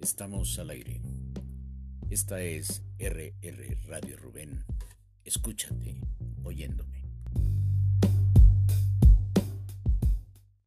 estamos al aire. Esta es RR Radio Rubén. Escúchate oyendo.